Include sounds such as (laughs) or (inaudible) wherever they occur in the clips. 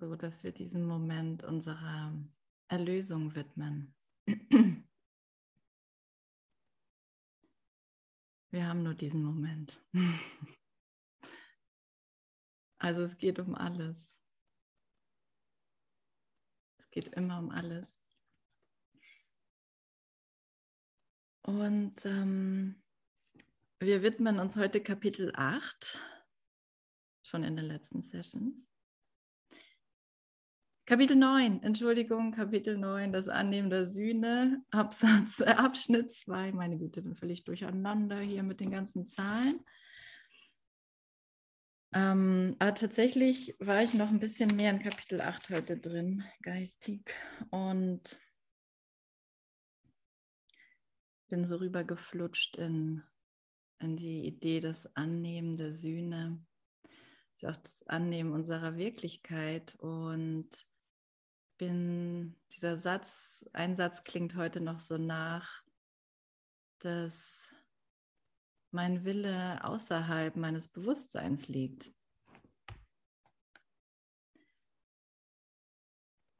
so dass wir diesen Moment unserer Erlösung widmen. Wir haben nur diesen Moment. Also es geht um alles. Es geht immer um alles. Und ähm, wir widmen uns heute Kapitel 8, schon in den letzten Sessions. Kapitel 9, Entschuldigung, Kapitel 9, das Annehmen der Sühne, Absatz, äh, Abschnitt 2, meine Güte, bin völlig durcheinander hier mit den ganzen Zahlen. Ähm, aber tatsächlich war ich noch ein bisschen mehr in Kapitel 8 heute drin, geistig, und bin so rübergeflutscht in, in die Idee des Annehmen der Sühne, ist auch das Annehmen unserer Wirklichkeit. Und bin, dieser Satz, ein Satz klingt heute noch so nach, dass mein Wille außerhalb meines Bewusstseins liegt.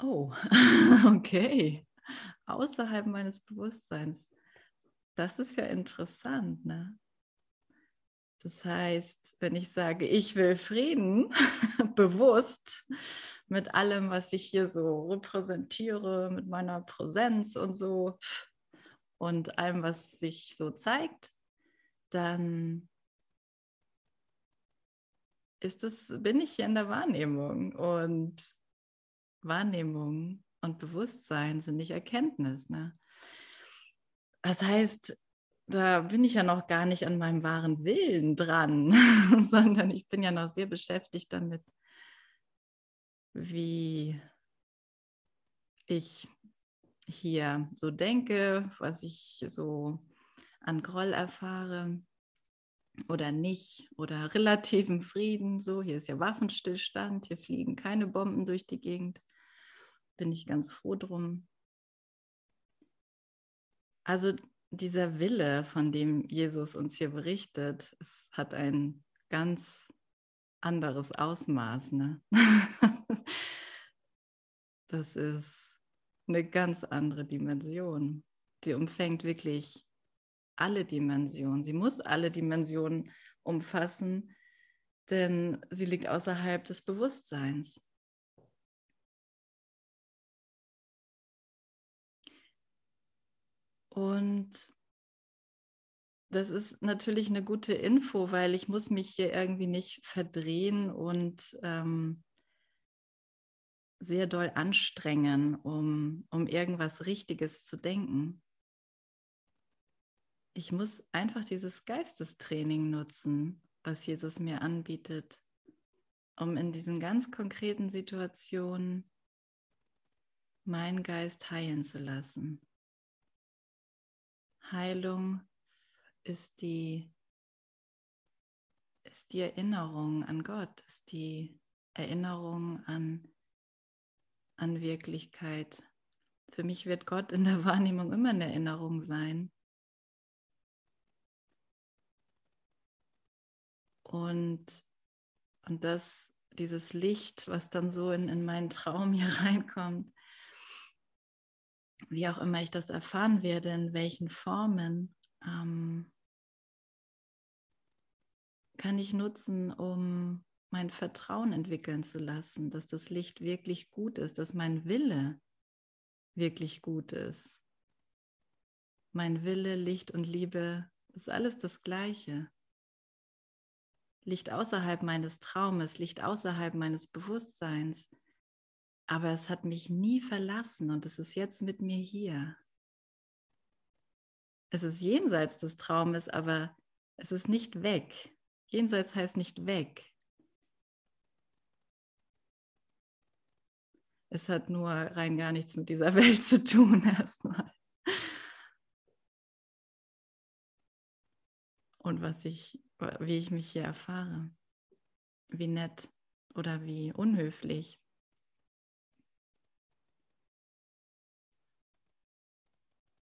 Oh, (laughs) okay. Außerhalb meines Bewusstseins. Das ist ja interessant, ne? Das heißt, wenn ich sage, ich will Frieden, (laughs) bewusst, mit allem, was ich hier so repräsentiere, mit meiner Präsenz und so und allem, was sich so zeigt, dann ist es, bin ich hier in der Wahrnehmung und Wahrnehmung und Bewusstsein sind nicht Erkenntnis. Ne? Das heißt, da bin ich ja noch gar nicht an meinem wahren Willen dran, (laughs) sondern ich bin ja noch sehr beschäftigt damit, wie ich hier so denke, was ich so an Groll erfahre oder nicht oder relativen Frieden. So, hier ist ja Waffenstillstand, hier fliegen keine Bomben durch die Gegend. Bin ich ganz froh drum. Also dieser Wille, von dem Jesus uns hier berichtet, es hat ein ganz anderes Ausmaß. Ne? (laughs) das ist eine ganz andere Dimension. Die umfängt wirklich alle Dimensionen. Sie muss alle Dimensionen umfassen, denn sie liegt außerhalb des Bewusstseins. Und das ist natürlich eine gute Info, weil ich muss mich hier irgendwie nicht verdrehen und ähm, sehr doll anstrengen, um, um irgendwas Richtiges zu denken. Ich muss einfach dieses Geistestraining nutzen, was Jesus mir anbietet, um in diesen ganz konkreten Situationen meinen Geist heilen zu lassen. Heilung ist die, ist die Erinnerung an Gott, ist die Erinnerung an, an Wirklichkeit. Für mich wird Gott in der Wahrnehmung immer eine Erinnerung sein. Und, und das, dieses Licht, was dann so in, in meinen Traum hier (laughs) reinkommt, wie auch immer ich das erfahren werde, in welchen Formen, ähm, kann ich nutzen, um mein Vertrauen entwickeln zu lassen, dass das Licht wirklich gut ist, dass mein Wille wirklich gut ist. Mein Wille, Licht und Liebe ist alles das Gleiche. Licht außerhalb meines Traumes, Licht außerhalb meines Bewusstseins. Aber es hat mich nie verlassen und es ist jetzt mit mir hier es ist jenseits des Traumes, aber es ist nicht weg. Jenseits heißt nicht weg. Es hat nur rein gar nichts mit dieser (laughs) Welt zu tun erstmal. Und was ich, wie ich mich hier erfahre, wie nett oder wie unhöflich.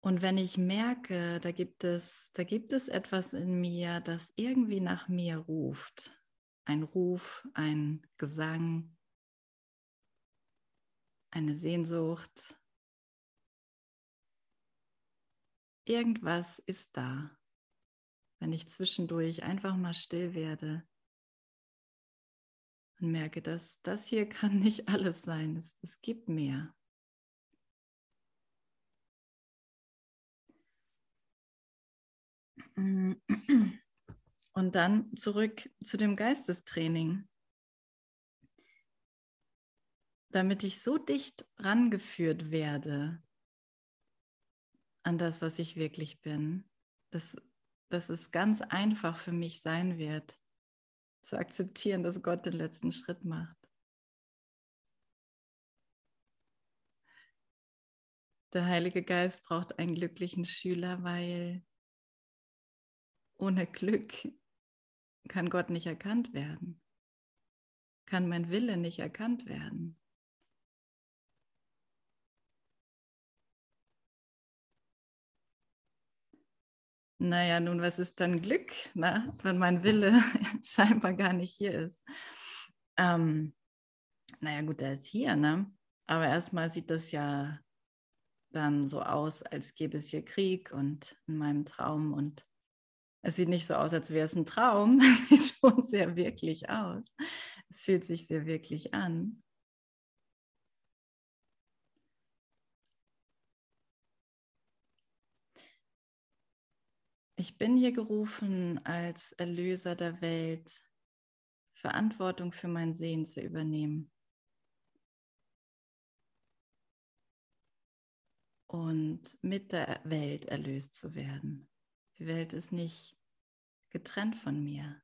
Und wenn ich merke, da gibt es, da gibt es etwas in mir, das irgendwie nach mir ruft, ein Ruf, ein Gesang, eine Sehnsucht. Irgendwas ist da, wenn ich zwischendurch einfach mal still werde und merke, dass das hier (laughs) kann nicht alles sein. Es, es gibt mehr. (clears throat) Und dann zurück zu dem Geistestraining. Damit ich so dicht rangeführt werde an das, was ich wirklich bin, dass, dass es ganz einfach für mich sein wird, zu akzeptieren, dass Gott den letzten Schritt macht. Der Heilige Geist braucht einen glücklichen Schüler, weil ohne Glück kann Gott nicht erkannt werden, kann mein Wille nicht erkannt werden. Naja, nun, was ist dann Glück, na, wenn mein Wille (laughs) scheinbar gar nicht hier ist? Ähm, naja, gut, der ist hier, ne? Aber erstmal sieht das ja dann so aus, als gäbe es hier Krieg und in meinem Traum und es sieht nicht so aus, als wäre es ein Traum. (laughs) Es sieht schon sehr wirklich aus. Es fühlt sich sehr wirklich an. Ich bin hier gerufen, als Erlöser der Welt Verantwortung für mein Sehen zu übernehmen. Und mit der Welt erlöst zu werden. Die Welt ist nicht getrennt von mir.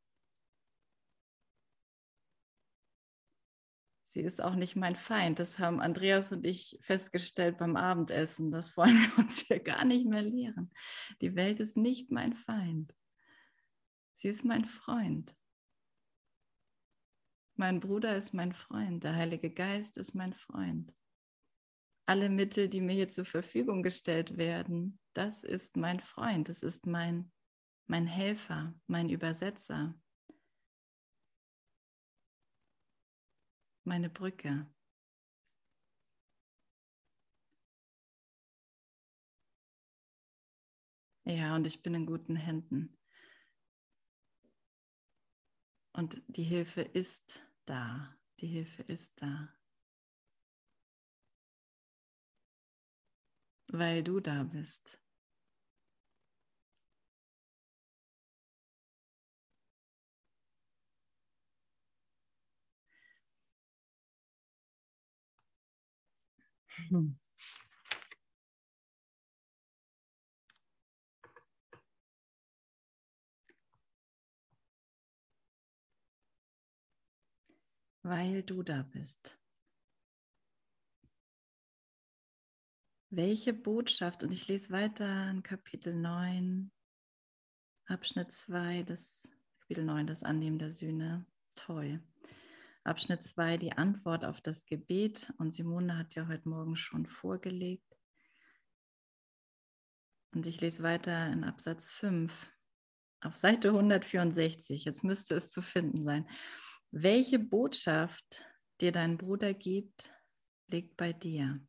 Sie ist auch nicht mein Feind. Das haben Andreas und ich festgestellt beim Abendessen. Das wollen wir uns hier gar nicht mehr lehren. Die Welt ist nicht mein Feind. Sie ist mein Freund. Mein Bruder ist mein Freund. Der Heilige Geist ist mein Freund. Alle Mittel, die mir hier zur Verfügung gestellt werden, das ist mein Freund, das ist mein, mein Helfer, mein Übersetzer, meine Brücke. Ja, und ich bin in guten Händen. Und die Hilfe ist da. Die Hilfe ist da. Weil du da bist. Hm. Weil du da bist. Welche Botschaft, und ich lese weiter in Kapitel 9, Abschnitt 2, das Kapitel 9, das Annehmen der Sühne. Toll. Abschnitt 2 die Antwort auf das Gebet. Und Simone hat ja heute Morgen schon vorgelegt. Und ich lese weiter in Absatz 5 auf Seite 164. Jetzt müsste es zu finden sein. Welche Botschaft dir dein Bruder gibt, liegt bei dir.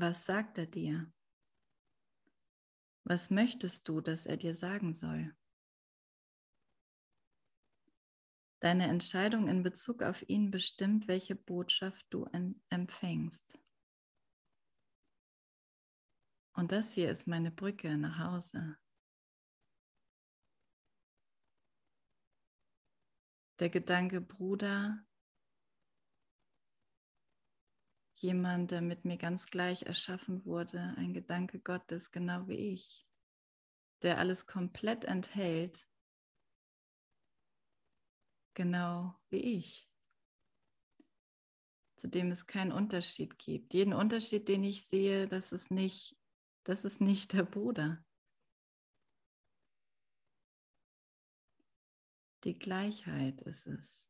Was sagt er dir? Was möchtest du, dass er dir sagen soll? Deine Entscheidung in Bezug auf ihn bestimmt, welche Botschaft du empfängst. Und das hier ist meine Brücke nach Hause. Der Gedanke Bruder, jemand, der mit mir ganz gleich erschaffen wurde, ein Gedanke Gottes, genau wie ich, der alles komplett enthält genau wie ich, zu dem es keinen Unterschied gibt. Jeden Unterschied, den ich sehe, das ist nicht, das ist nicht der Bruder. Die Gleichheit ist es.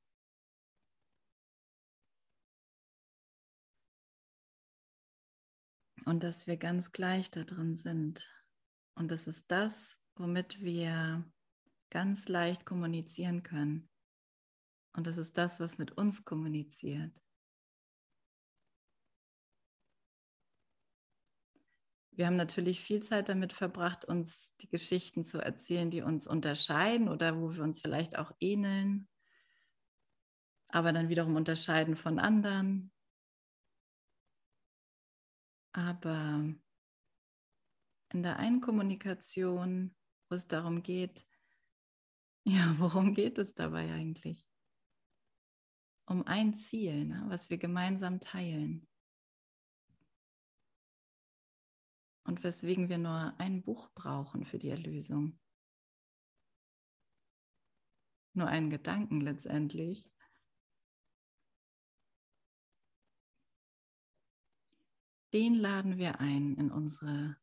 und dass wir ganz gleich da drin sind. Und das ist das, womit wir ganz leicht kommunizieren können. Und das ist das, was mit uns kommuniziert. Wir haben natürlich viel Zeit damit verbracht, uns die Geschichten zu erzählen, die uns unterscheiden oder wo wir uns vielleicht auch ähneln, aber dann wiederum unterscheiden von anderen. Aber in der einen Kommunikation, wo es darum geht, (laughs) ja, worum geht es dabei eigentlich? Um ein Ziel, ne, was wir gemeinsam teilen. Und weswegen wir nur ein Buch brauchen für die Erlösung. Nur einen Gedanken letztendlich. Den laden wir ein in unsere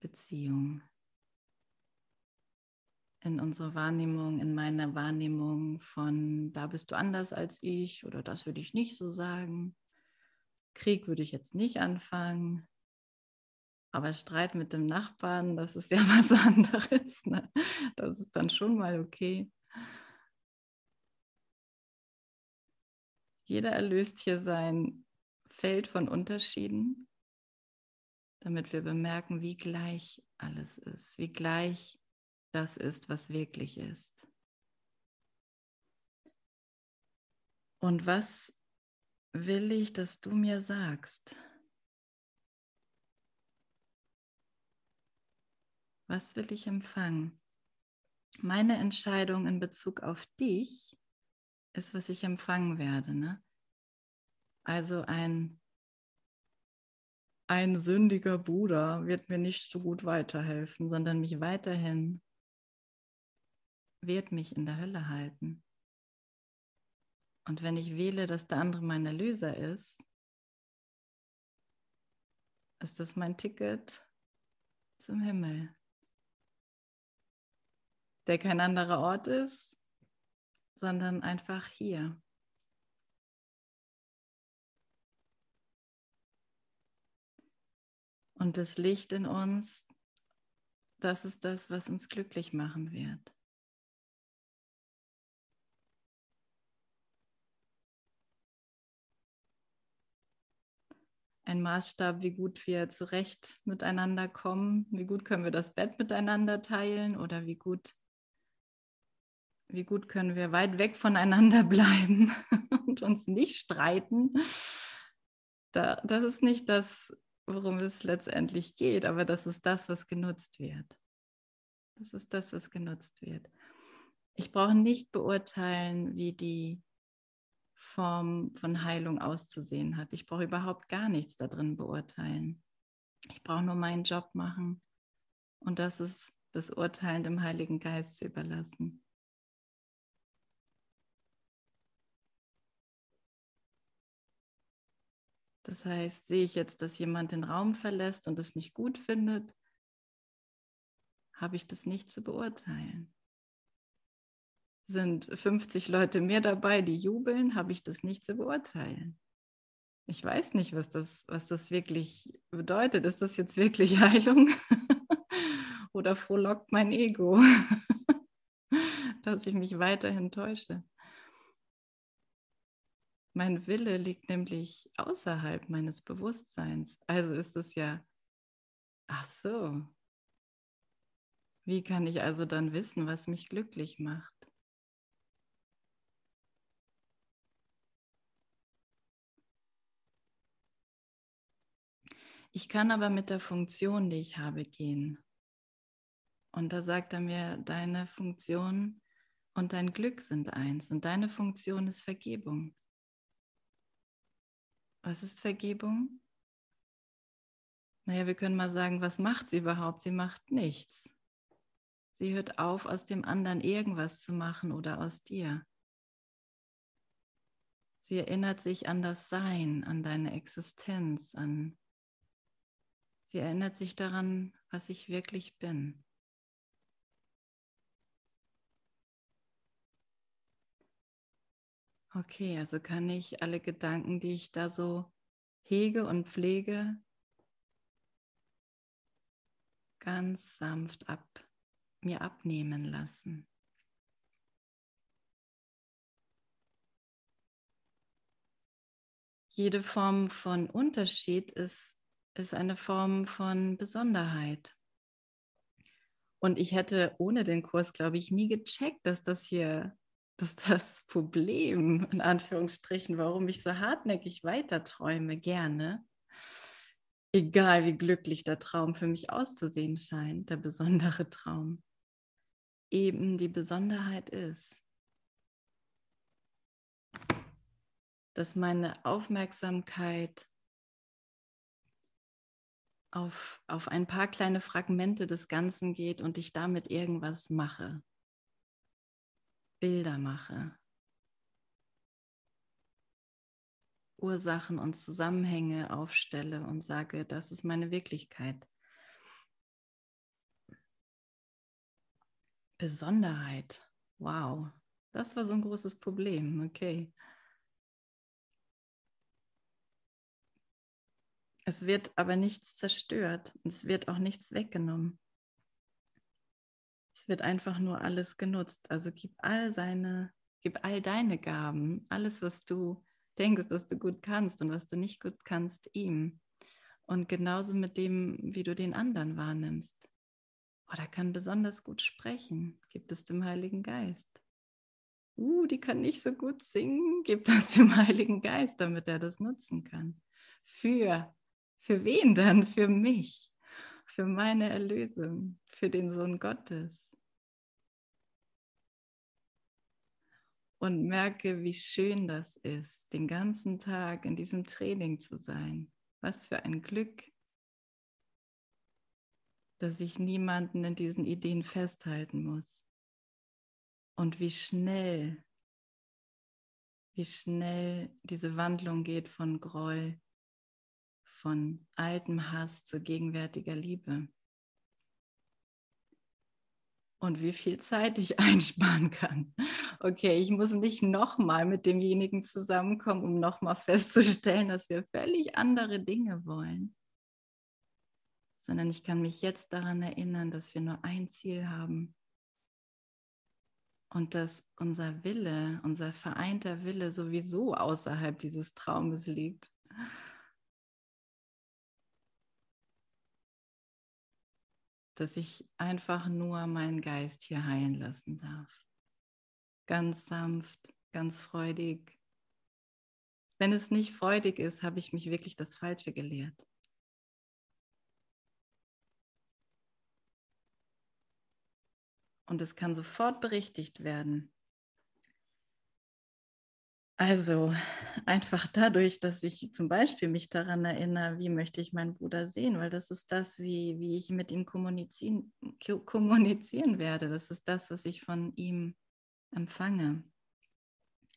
Beziehung, in unsere Wahrnehmung, in meine Wahrnehmung von, da bist du anders als ich oder das würde ich nicht so sagen. Krieg würde ich jetzt nicht anfangen. Aber Streit mit dem Nachbarn, das ist ja (laughs) was anderes. Ne? Das ist dann schon mal okay. Jeder erlöst hier sein Feld von Unterschieden damit wir bemerken, wie gleich alles ist, wie gleich das ist, was wirklich ist. Und was will ich, dass du mir sagst? Was will ich empfangen? Meine Entscheidung in Bezug auf dich ist, was ich empfangen werde. Ne? Also ein ein sündiger Bruder wird mir nicht so gut weiterhelfen, sondern mich weiterhin wird mich in der Hölle halten. Und wenn ich wähle, dass der andere mein Erlöser ist, ist das mein Ticket zum Himmel, der kein anderer Ort ist, sondern einfach hier. Und das Licht in uns, das ist das, was uns glücklich machen wird. Ein Maßstab, wie gut wir zurecht miteinander kommen, wie gut können wir das Bett miteinander teilen oder wie gut, wie gut können wir weit weg voneinander (laughs) bleiben und uns nicht streiten. Da, das ist nicht das, worum es letztendlich geht, aber das ist das, was genutzt wird. Das ist das, was genutzt wird. Ich brauche nicht beurteilen, wie die Form von Heilung auszusehen hat. Ich brauche überhaupt gar nichts darin beurteilen. Ich brauche nur meinen Job machen und das ist das Urteilen dem Heiligen Geist zu überlassen. Das heißt, sehe ich jetzt, dass jemand den Raum verlässt und es nicht gut findet, habe ich das nicht zu beurteilen. Sind 50 Leute mehr dabei, die jubeln, habe ich das nicht zu beurteilen. Ich weiß nicht, was das, was das wirklich bedeutet. Ist das jetzt wirklich (laughs) Heilung? Oder frohlockt mein Ego, (laughs) dass ich mich weiterhin täusche? Mein Wille liegt nämlich außerhalb meines Bewusstseins. Also ist es ja, ach so, wie kann ich also dann wissen, was mich glücklich macht? Ich kann aber mit der Funktion, die ich habe, gehen. Und da sagt er mir, deine Funktion und dein Glück sind eins und deine Funktion ist Vergebung. Was ist Vergebung? Naja, wir können mal sagen, was macht sie überhaupt? Sie macht nichts. Sie hört auf, aus dem anderen irgendwas zu machen oder aus dir. Sie erinnert sich an das Sein, an deine Existenz, an sie erinnert sich daran, was ich wirklich bin. Okay, also kann ich alle Gedanken, die ich da so hege und pflege, ganz sanft ab mir abnehmen lassen. Jede Form von Unterschied ist ist eine Form von Besonderheit. Und ich hätte ohne den Kurs, glaube ich, nie gecheckt, dass das hier, dass das Problem, in Anführungsstrichen, warum ich so hartnäckig weiterträume, gerne, egal wie glücklich der Traum für mich auszusehen scheint, der besondere Traum, eben die Besonderheit ist, dass meine Aufmerksamkeit auf, auf ein paar kleine Fragmente des Ganzen geht und ich damit irgendwas mache, Bilder mache, Ursachen und Zusammenhänge aufstelle und sage, das ist meine Wirklichkeit. Besonderheit. Wow, das war so ein großes Problem. Okay. Es wird aber nichts zerstört. Es wird auch nichts weggenommen. Es wird einfach nur alles genutzt. Also gib all seine, gib all deine Gaben, alles, was du denkst, was du gut kannst und was du nicht gut kannst, ihm. Und genauso mit dem, wie du den anderen wahrnimmst. Oder oh, kann besonders gut sprechen, gibt es dem Heiligen Geist. Uh, die kann nicht so gut singen, gibt es dem Heiligen Geist, damit er das nutzen kann. Für für wen dann? Für mich, für meine Erlösung, für den Sohn Gottes. Und merke, wie schön das ist, den ganzen Tag in diesem Training zu sein. Was für ein Glück, dass ich niemanden in diesen Ideen festhalten muss. Und wie schnell, wie schnell diese Wandlung geht von Groll von altem Hass zu gegenwärtiger Liebe. Und wie viel Zeit ich (laughs) einsparen kann. Okay, ich muss nicht nochmal mit demjenigen zusammenkommen, um nochmal festzustellen, dass wir völlig andere Dinge wollen, sondern ich kann mich jetzt daran erinnern, dass wir nur ein Ziel haben und dass unser Wille, unser vereinter Wille sowieso außerhalb dieses Traumes liegt. Dass ich einfach nur meinen Geist hier heilen lassen darf. Ganz sanft, ganz freudig. Wenn es nicht freudig ist, habe ich mich wirklich das Falsche gelehrt. Und es kann sofort berichtigt werden. Also einfach dadurch, dass ich zum Beispiel mich daran erinnere, wie möchte ich meinen Bruder sehen, weil das ist das, wie, wie ich mit ihm kommunizieren, kommunizieren werde. Das ist das, was ich von ihm empfange.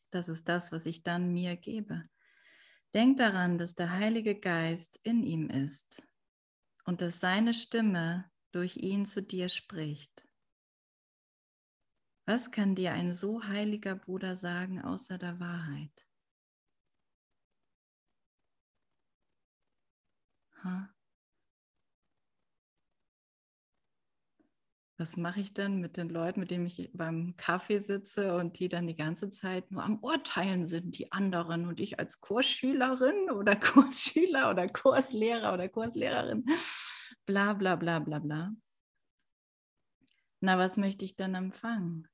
Das ist das, was ich dann mir gebe. Denk daran, dass der Heilige Geist in ihm ist und dass seine Stimme durch ihn zu dir spricht. Was kann dir ein so heiliger Bruder sagen außer der Wahrheit? Was mache ich denn mit den Leuten, mit denen ich beim Kaffee sitze und die dann die ganze Zeit nur am Urteilen sind, die anderen und ich als Kursschülerin oder (laughs) Kursschüler oder Kurslehrer oder Kurslehrerin, bla bla bla bla bla. Na, was möchte ich dann empfangen?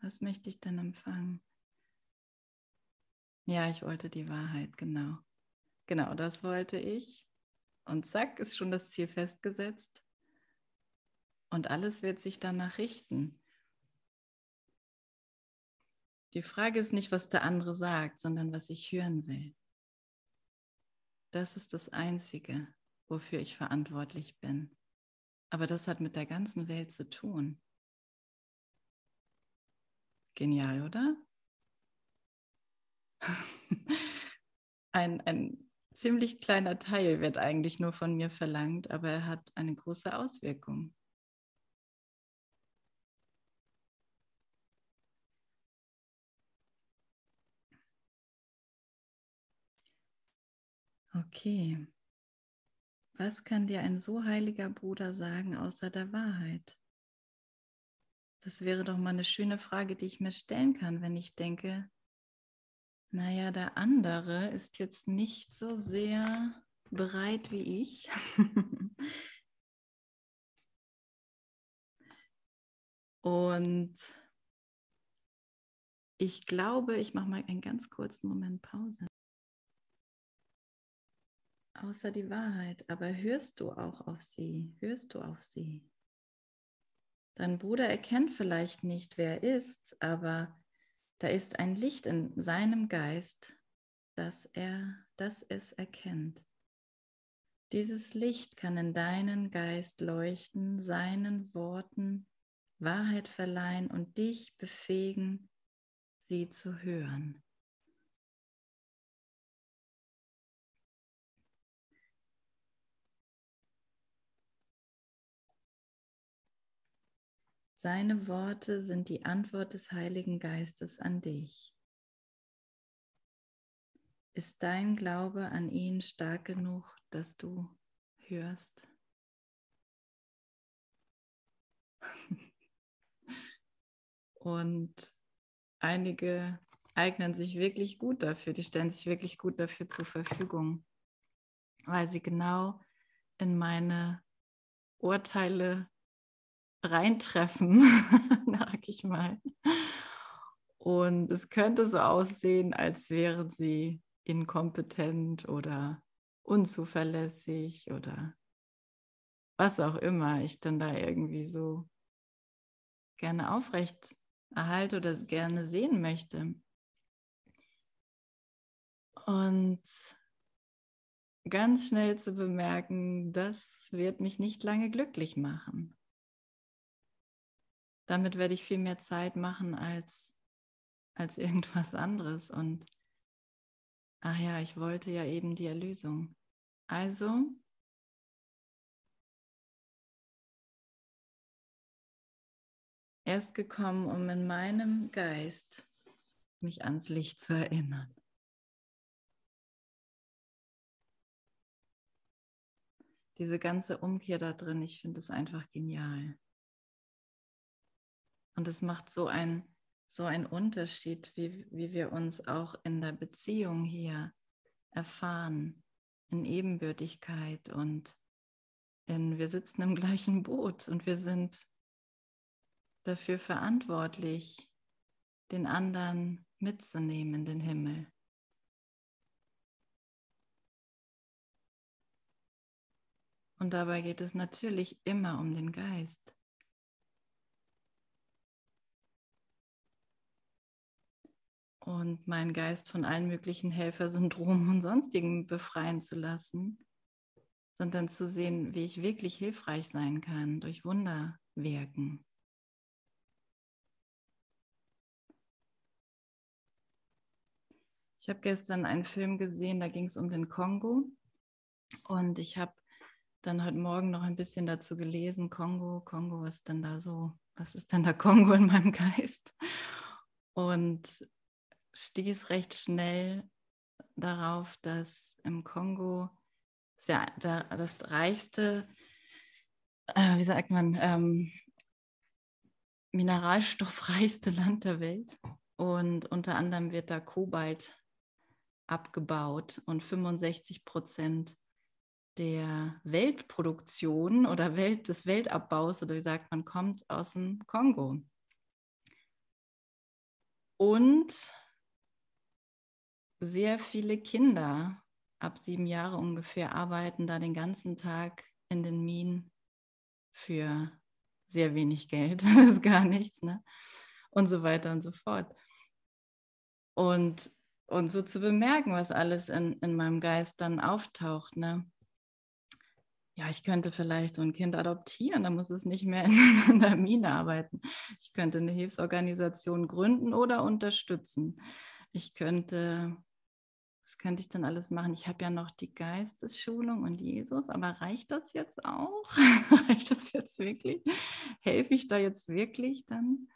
Was möchte ich denn empfangen? Ja, ich wollte die Wahrheit, genau. Genau, das wollte ich. Und zack, ist schon das Ziel festgesetzt. Und alles wird sich danach richten. Die Frage ist nicht, was der andere sagt, sondern was ich hören will. Das ist das Einzige, wofür ich verantwortlich bin. Aber das hat mit der ganzen Welt zu tun. Genial, oder? (laughs) ein, ein ziemlich kleiner Teil wird eigentlich nur von mir verlangt, aber er hat eine große Auswirkung. Okay. Was kann dir ein so heiliger Bruder sagen außer der Wahrheit? Das wäre doch mal eine schöne Frage, die ich mir stellen kann, wenn ich denke, naja, der andere ist jetzt nicht so sehr bereit wie ich. (laughs) Und ich glaube, ich mache mal einen ganz kurzen Moment Pause. Außer die Wahrheit, aber hörst du auch auf sie? Hörst du auf sie? Dein Bruder erkennt vielleicht nicht, wer er ist, aber da ist ein Licht in seinem Geist, das er, das es erkennt. Dieses Licht kann in deinen Geist leuchten, seinen Worten Wahrheit verleihen und dich befähigen, sie zu hören. Seine Worte sind die Antwort des Heiligen Geistes an dich. Ist dein Glaube an ihn stark genug, dass du hörst? (laughs) Und einige eignen sich wirklich gut dafür, die stellen sich wirklich gut dafür zur Verfügung, weil sie genau in meine Urteile reintreffen, (laughs) sag ich mal. Und es könnte so aussehen, als wären sie inkompetent oder unzuverlässig oder was auch immer ich dann da irgendwie so gerne aufrecht erhalte oder gerne sehen möchte. Und ganz schnell zu bemerken, das wird mich nicht lange glücklich machen. Damit werde ich viel mehr Zeit machen als, als (laughs) irgendwas anderes. Und ach ja, ich wollte ja eben die Erlösung. Also Er ist gekommen, um in meinem Geist mich ans Licht zu erinnern. Diese ganze Umkehr da drin, ich finde es einfach genial. Und es macht so, ein, so einen Unterschied, wie, wie wir uns auch in der Beziehung hier erfahren, in Ebenbürtigkeit und in, wir sitzen im (laughs) gleichen Boot und wir sind dafür verantwortlich, den anderen mitzunehmen in den Himmel. Und dabei geht es natürlich immer um den Geist. Und meinen Geist von allen möglichen Helfersyndromen und sonstigen befreien zu lassen, sondern zu sehen, wie ich wirklich hilfreich sein kann durch Wunder wirken. Ich habe gestern einen Film gesehen, da ging es um den Kongo. Und ich habe dann heute Morgen noch ein bisschen dazu gelesen, Kongo, Kongo, was ist denn da so, was ist denn da Kongo in meinem (laughs) Geist? Und stieß recht schnell darauf, dass im Kongo ja das reichste, äh, wie sagt man, ähm, mineralstoffreichste (laughs) Land der Welt. Und unter anderem wird da Kobalt abgebaut und 65 Prozent der Weltproduktion oder Welt, des Weltabbaus oder wie sagt man, kommt aus dem Kongo. Und sehr viele Kinder ab sieben Jahre ungefähr arbeiten da den ganzen Tag in den Minen für sehr wenig Geld, (laughs) das ist gar nichts, ne? Und so weiter und so fort. Und und so zu bemerken, was alles in, in meinem Geist dann auftaucht. Ne? Ja, ich könnte vielleicht so ein Kind adoptieren, da muss es nicht mehr in, (laughs) in der Mine arbeiten. Ich könnte eine Hilfsorganisation gründen oder unterstützen. Ich könnte, was könnte ich denn alles machen? Ich habe ja noch die Geistesschulung und Jesus, aber reicht das jetzt auch? (laughs) reicht das jetzt wirklich? Helfe ich da jetzt wirklich dann?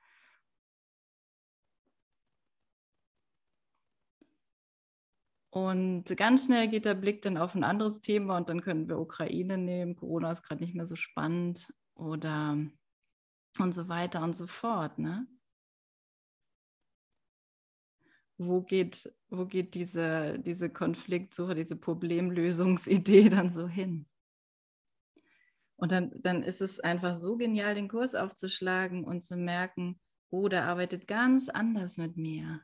Und ganz schnell geht der Blick dann auf ein anderes Thema und dann können wir Ukraine nehmen. Corona ist gerade nicht mehr so spannend oder und so weiter und so fort. Ne? Wo geht, wo geht diese, diese Konfliktsuche, diese Problemlösungsidee (laughs) dann so hin? Und dann, dann ist es einfach so genial, den Kurs aufzuschlagen und zu merken, oh, der arbeitet ganz anders mit mir.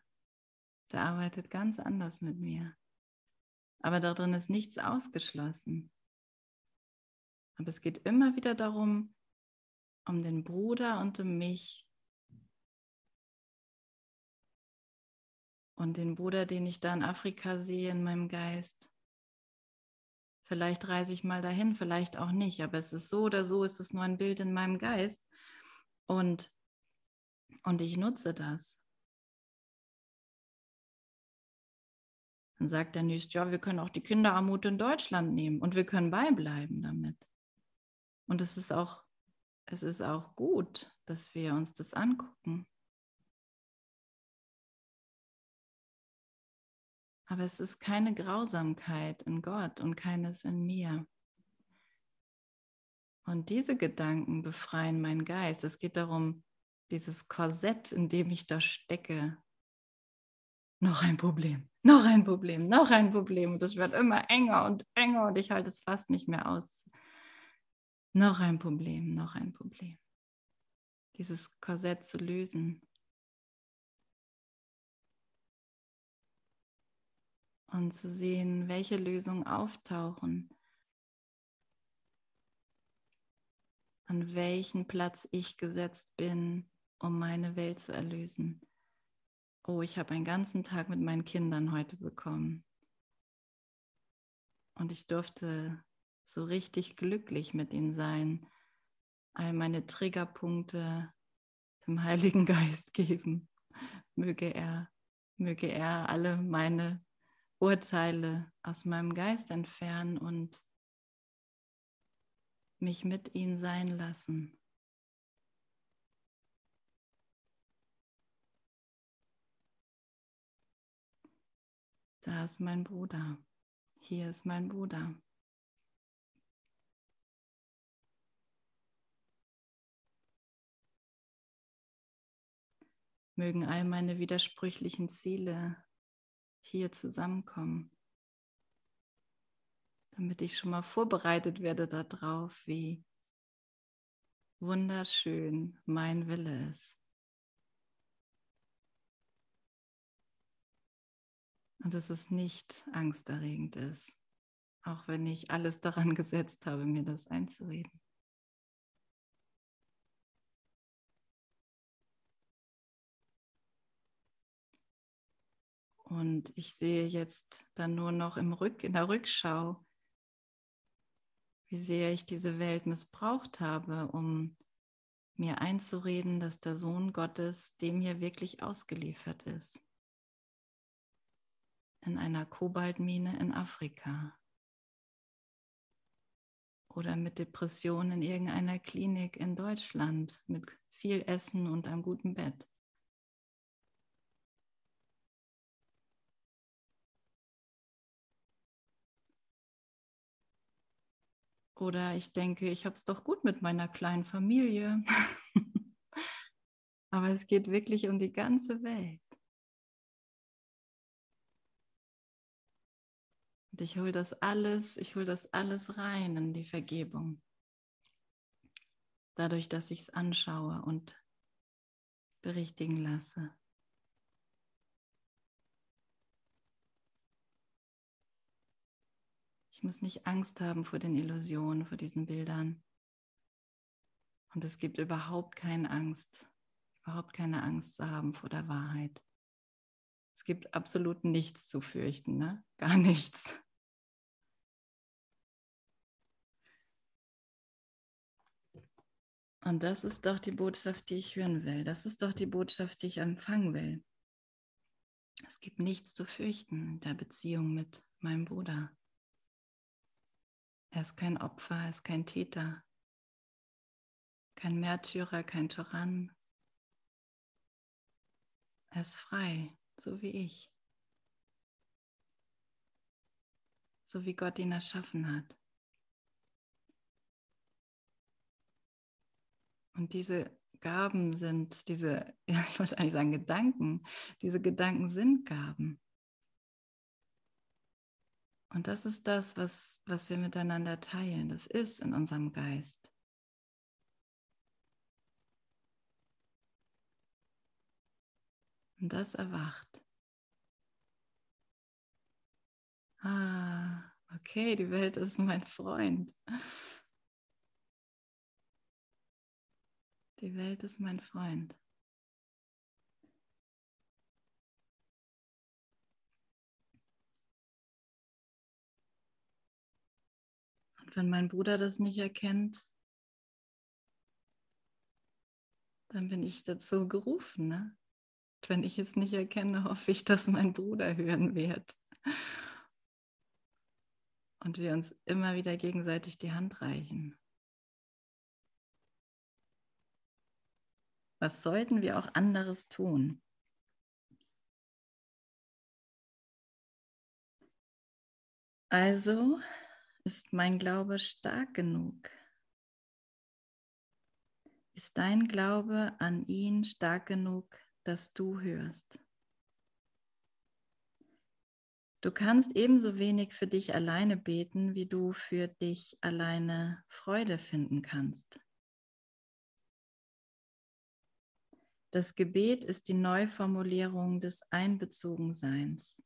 Der arbeitet ganz anders mit mir. Aber darin ist nichts ausgeschlossen. Aber es geht immer wieder darum, um den Bruder und um mich. Und den Bruder, den ich da in Afrika sehe in meinem Geist. Vielleicht reise ich mal dahin, vielleicht auch nicht, aber es ist so oder so, es ist nur ein Bild in meinem Geist. Und, und ich nutze das. Dann sagt der Nüst, ja, wir können auch die Kinderarmut in Deutschland nehmen und wir können beibleiben damit. Und es ist auch, es ist auch gut, dass wir uns das angucken. Aber es ist keine Grausamkeit in Gott und keines in mir. Und diese Gedanken befreien meinen Geist. Es geht darum, dieses Korsett, in dem ich da stecke. Noch ein Problem, noch ein Problem, noch ein Problem. Und es wird immer enger und enger und ich halte es fast nicht mehr aus. Noch ein Problem, noch ein Problem. Dieses Korsett zu lösen. Und zu sehen, welche Lösungen auftauchen. An welchen Platz ich gesetzt bin, um meine Welt zu erlösen. Oh, ich habe einen ganzen Tag mit meinen Kindern heute bekommen. Und ich durfte so richtig glücklich mit ihnen sein, all meine Triggerpunkte dem (laughs) Heiligen Geist geben. Möge er, möge er alle meine Urteile aus meinem Geist entfernen und mich mit ihnen sein lassen. Da ist mein Bruder. Hier ist mein Bruder. Mögen all meine widersprüchlichen Ziele hier zusammenkommen, damit ich schon mal vorbereitet werde darauf, wie wunderschön mein Wille ist. Und dass es nicht angsterregend ist, auch wenn ich alles daran (laughs) gesetzt habe, mir das einzureden. Und ich sehe jetzt dann nur noch im Rück, in der Rückschau, wie sehr ich diese Welt missbraucht habe, um mir einzureden, dass der Sohn Gottes dem hier wirklich ausgeliefert ist. In einer Kobaltmine in Afrika. Oder mit Depressionen in irgendeiner Klinik in Deutschland, mit viel Essen und einem guten Bett. Oder ich denke, ich habe es doch gut mit meiner kleinen Familie. (laughs) Aber es geht wirklich um die ganze Welt. Und ich hole das alles, ich hole das alles rein in die Vergebung. Dadurch, dass ich es anschaue und berichtigen lasse. Ich muss nicht Angst haben vor den Illusionen, vor diesen Bildern. Und es gibt überhaupt keine Angst, überhaupt keine Angst zu haben vor der Wahrheit. Es gibt absolut nichts zu fürchten, ne? (laughs) gar nichts. Und das ist doch die Botschaft, die ich hören will. Das ist doch die Botschaft, die ich empfangen will. Es gibt nichts zu fürchten in der Beziehung mit meinem Bruder. Er ist kein Opfer, er ist kein Täter, kein Märtyrer, kein Tyrann. Er ist frei, so wie ich. So wie Gott ihn erschaffen hat. Und diese Gaben sind, diese, (laughs) ich wollte eigentlich sagen Gedanken, diese Gedanken sind Gaben. Und das ist das, was, was wir miteinander teilen. Das ist in unserem Geist. Und das erwacht. Ah, okay, die Welt ist mein Freund. Die Welt ist mein Freund. Wenn mein Bruder das nicht erkennt, dann bin ich dazu gerufen. Ne? Wenn ich es nicht erkenne, hoffe ich, dass mein Bruder hören wird. Und wir uns immer wieder gegenseitig die Hand reichen. Was sollten wir auch anderes tun? Also ist mein Glaube stark genug? Ist dein Glaube an ihn stark genug, dass du hörst? Du kannst ebenso wenig für dich alleine beten, wie du für dich alleine Freude finden kannst. Das Gebet ist die Neuformulierung des Einbezogenseins.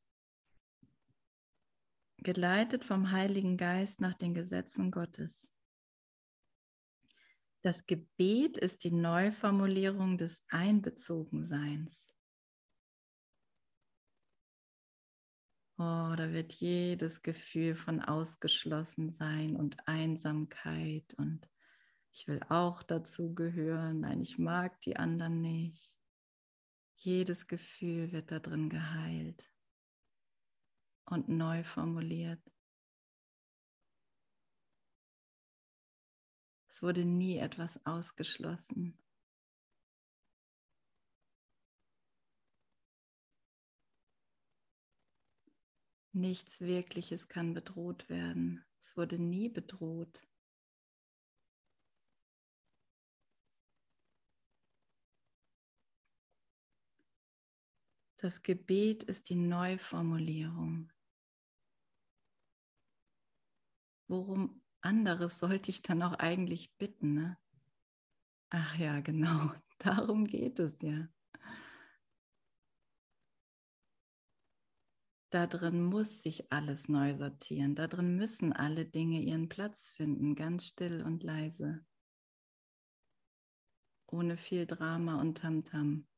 Geleitet vom Heiligen Geist nach den Gesetzen Gottes. Das Gebet ist die Neuformulierung des Einbezogenseins. Oh, da wird jedes Gefühl von Ausgeschlossensein und Einsamkeit und ich will auch dazu gehören, nein, ich mag die anderen nicht. Jedes Gefühl wird da drin geheilt und neu formuliert. Es wurde nie etwas ausgeschlossen. Nichts Wirkliches kann bedroht werden. Es wurde nie bedroht. Das Gebet ist die Neuformulierung. Worum anderes sollte ich dann auch eigentlich bitten? Ne? Ach ja, genau, (laughs) darum geht es ja. Da drin muss sich alles neu sortieren. Da drin müssen alle Dinge ihren Platz finden, ganz still und leise. Ohne viel Drama und Tamtam. -Tam.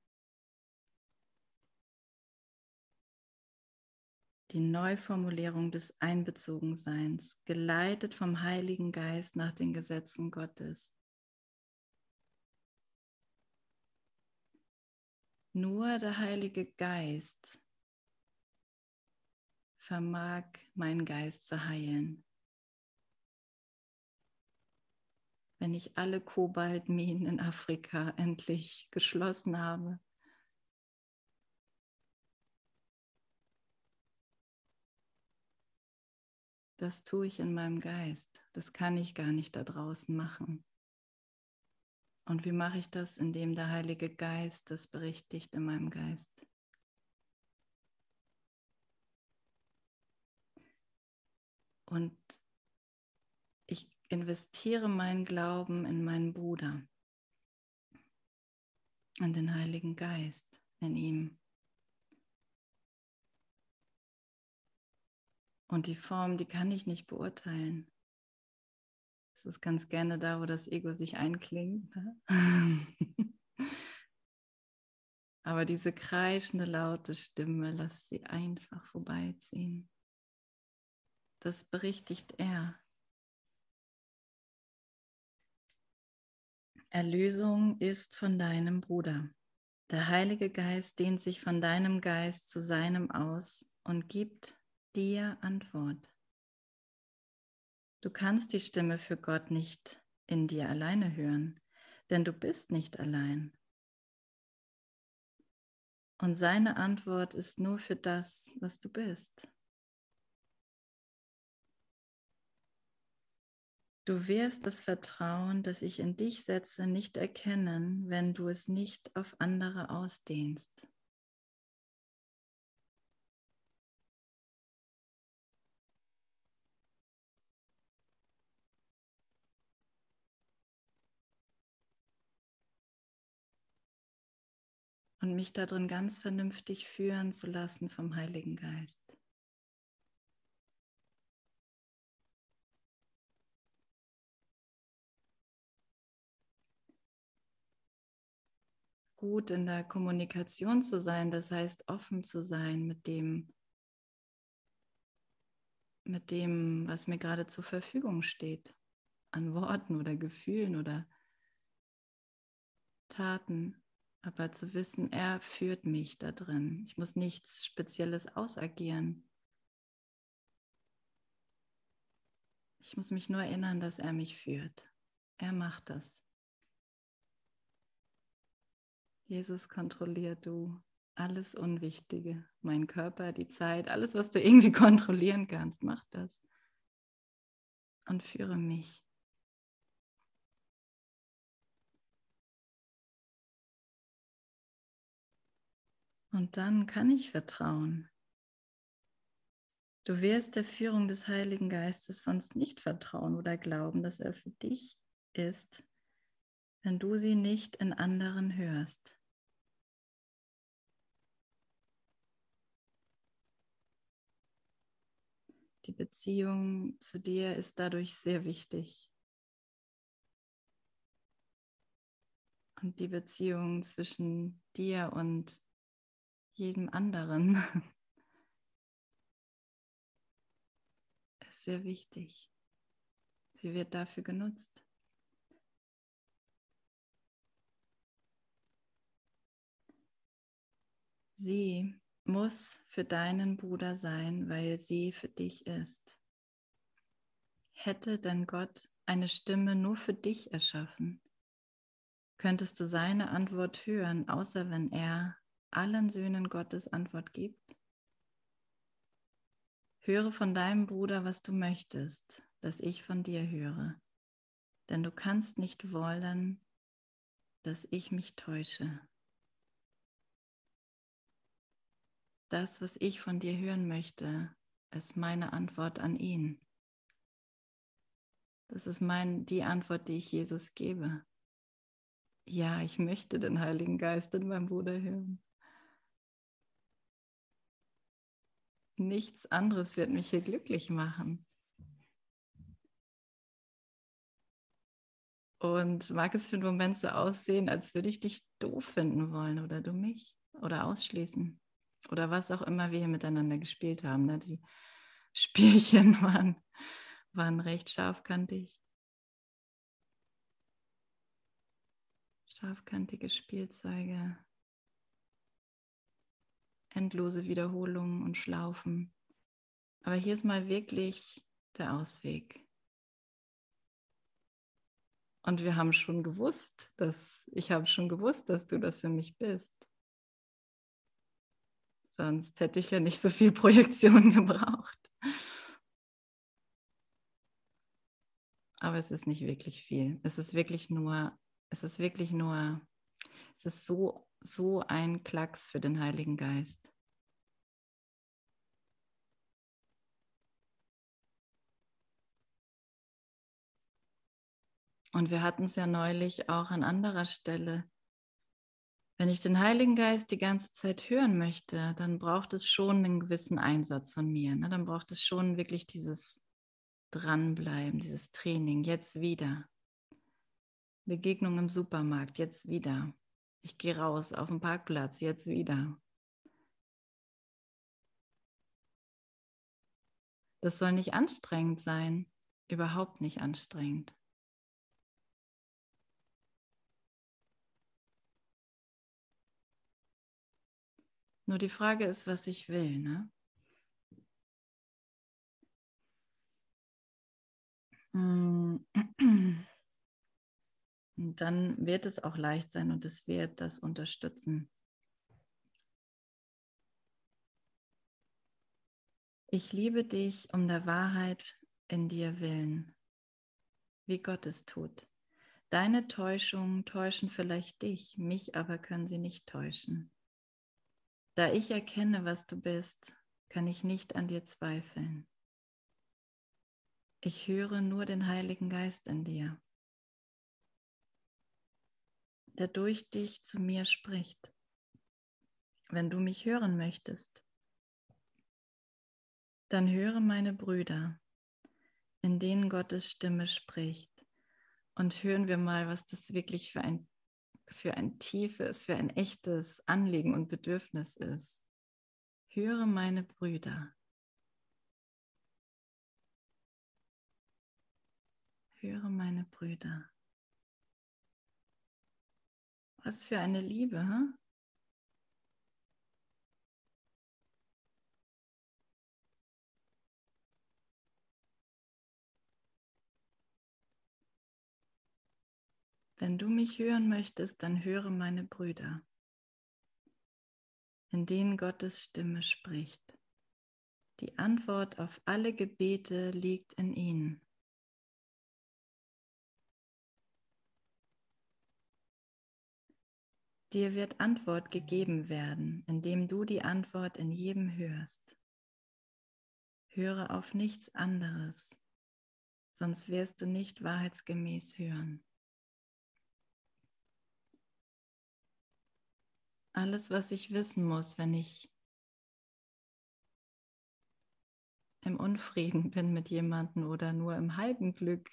Die Neuformulierung des Einbezogenseins, geleitet vom Heiligen Geist nach den Gesetzen Gottes. Nur der Heilige Geist vermag meinen Geist zu heilen. Wenn ich alle Kobaltminen in Afrika (laughs) endlich geschlossen habe, das tue ich in meinem Geist. Das kann ich gar nicht da draußen machen. Und wie mache ich das? Indem der Heilige Geist das berichtigt in meinem Geist. Und ich investiere meinen Glauben in meinen Bruder, an den Heiligen Geist in ihm. Und die Form, die kann ich nicht beurteilen. Es ist ganz gerne da, wo das Ego sich einklingt. Ne? (laughs) Aber diese kreischende, laute Stimme, lass sie einfach vorbeiziehen. Das berichtigt er. Erlösung ist von deinem Bruder. Der Heilige Geist dehnt sich von deinem Geist zu seinem aus und gibt dir Antwort. Du kannst die Stimme für Gott nicht in dir alleine hören, denn du bist nicht allein. Und seine Antwort ist nur für das, was du bist. Du wirst das Vertrauen, das ich in dich setze, nicht erkennen, wenn du es nicht auf andere ausdehnst. Und mich darin ganz vernünftig führen zu lassen vom Heiligen Geist. gut in der Kommunikation zu sein, das heißt offen zu sein mit dem, mit dem, was mir gerade zur Verfügung steht, an Worten oder Gefühlen oder Taten, aber zu wissen, er führt mich da drin. Ich muss nichts Spezielles ausagieren. Ich muss mich nur erinnern, dass er mich führt. Er macht das. Jesus, kontrollier du alles Unwichtige, mein Körper, die Zeit, alles, was du irgendwie (laughs) kontrollieren kannst, mach das und führe mich. Und dann kann ich vertrauen. Du wirst der Führung des Heiligen Geistes sonst nicht vertrauen oder glauben, dass er für dich ist, wenn du sie nicht in anderen hörst. Die Beziehung zu dir ist dadurch sehr wichtig. Und die Beziehung zwischen dir und jedem anderen (laughs) ist sehr wichtig. Sie wird dafür genutzt. Sie muss für deinen Bruder sein, weil sie für dich ist. Hätte denn Gott eine Stimme nur für dich erschaffen, könntest du seine Antwort hören, außer wenn er allen Söhnen Gottes Antwort gibt? Höre von deinem Bruder, was du möchtest, dass ich von dir höre, denn du kannst nicht wollen, dass ich mich täusche. das, was ich von dir hören möchte, ist meine Antwort an ihn. Das ist mein, die Antwort, die ich Jesus gebe. Ja, ich möchte den Heiligen Geist in meinem Bruder hören. Nichts anderes wird mich hier glücklich machen. Und mag es für einen Moment so aussehen, als würde ich dich doof finden wollen oder du mich oder ausschließen oder was auch immer wir hier miteinander gespielt haben. Ne? Die Spielchen (laughs) waren, waren recht scharfkantig. Scharfkantige Spielzeuge, endlose Wiederholungen und Schlaufen. Aber hier ist mal wirklich der Ausweg. Und wir haben schon gewusst, dass ich habe schon gewusst, dass du das für mich bist. Sonst hätte ich ja nicht so viel (laughs) Projektion gebraucht. Aber es ist nicht wirklich viel. Es ist wirklich nur, es ist wirklich nur, es ist so, so ein Klacks für den Heiligen Geist. Und wir hatten es ja neulich auch an anderer Stelle, wenn ich den Heiligen Geist die ganze Zeit hören möchte, dann braucht es schon einen gewissen Einsatz von mir. Ne? Dann braucht es schon wirklich dieses Dranbleiben, dieses Training. Jetzt wieder. Begegnung im Supermarkt, jetzt wieder. Ich gehe raus auf den Parkplatz, jetzt wieder. Das soll nicht anstrengend sein, überhaupt nicht anstrengend. Nur die Frage ist, was ich will. Ne? (clears throat) Und dann wird es auch leicht sein und es wird das unterstützen. Ich liebe dich um der Wahrheit in dir willen. wie Gott es tut. Deine Täuschungen täuschen vielleicht dich, mich aber können sie nicht täuschen. Da ich erkenne, was du bist, kann ich nicht an dir zweifeln. Ich höre nur den Heiligen Geist in dir, der durch dich zu mir spricht. Wenn du mich hören möchtest, dann höre meine Brüder, in denen Gottes Stimme spricht. Und hören wir mal, was das wirklich für ein, für ein tiefes, für ein echtes Anliegen und Bedürfnis ist. Höre meine Brüder. Höre meine Brüder. Was für eine Liebe, hm? Wenn du mich hören möchtest, dann höre meine Brüder, in denen Gottes Stimme spricht. Die Antwort auf alle Gebete liegt in ihnen. Dir wird Antwort gegeben werden, indem du die Antwort in jedem hörst. Höre auf nichts anderes, sonst wirst du nicht wahrheitsgemäß hören. alles, was ich wissen muss, wenn ich im Unfrieden bin mit jemandem oder nur im halben Glück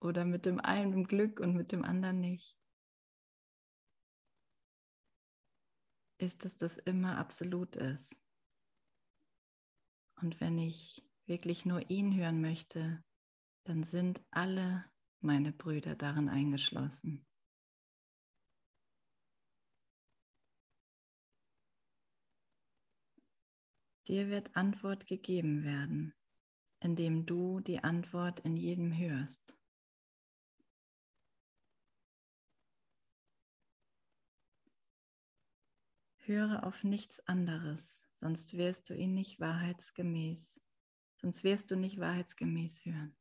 oder mit dem einen Glück und mit dem anderen nicht, ist, dass das immer absolut ist. Und wenn ich wirklich nur ihn hören möchte, dann sind alle meine Brüder darin eingeschlossen. Dir wird Antwort gegeben werden, indem du die Antwort in jedem hörst. Höre auf nichts anderes, sonst wirst du ihn nicht wahrheitsgemäß, sonst wirst du nicht wahrheitsgemäß hören.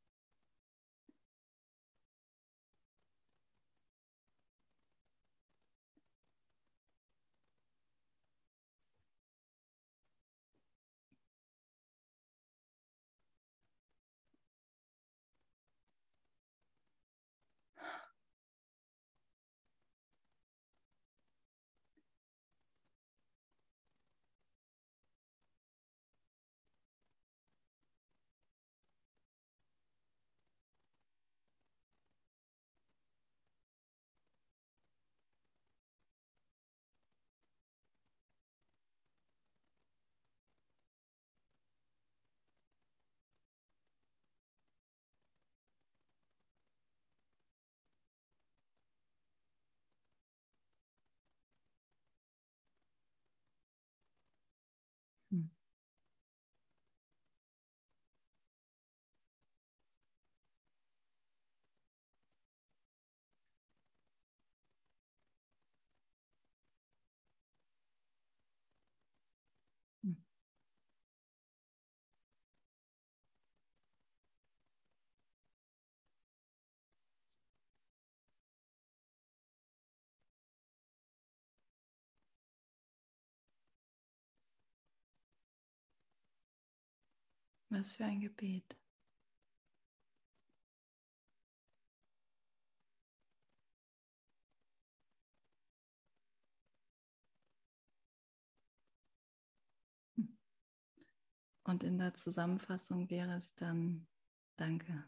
Was für ein Gebet. Und in der Zusammenfassung wäre es dann Danke.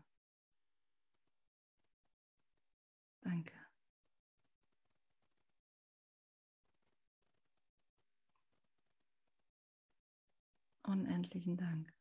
Danke. Unendlichen Dank.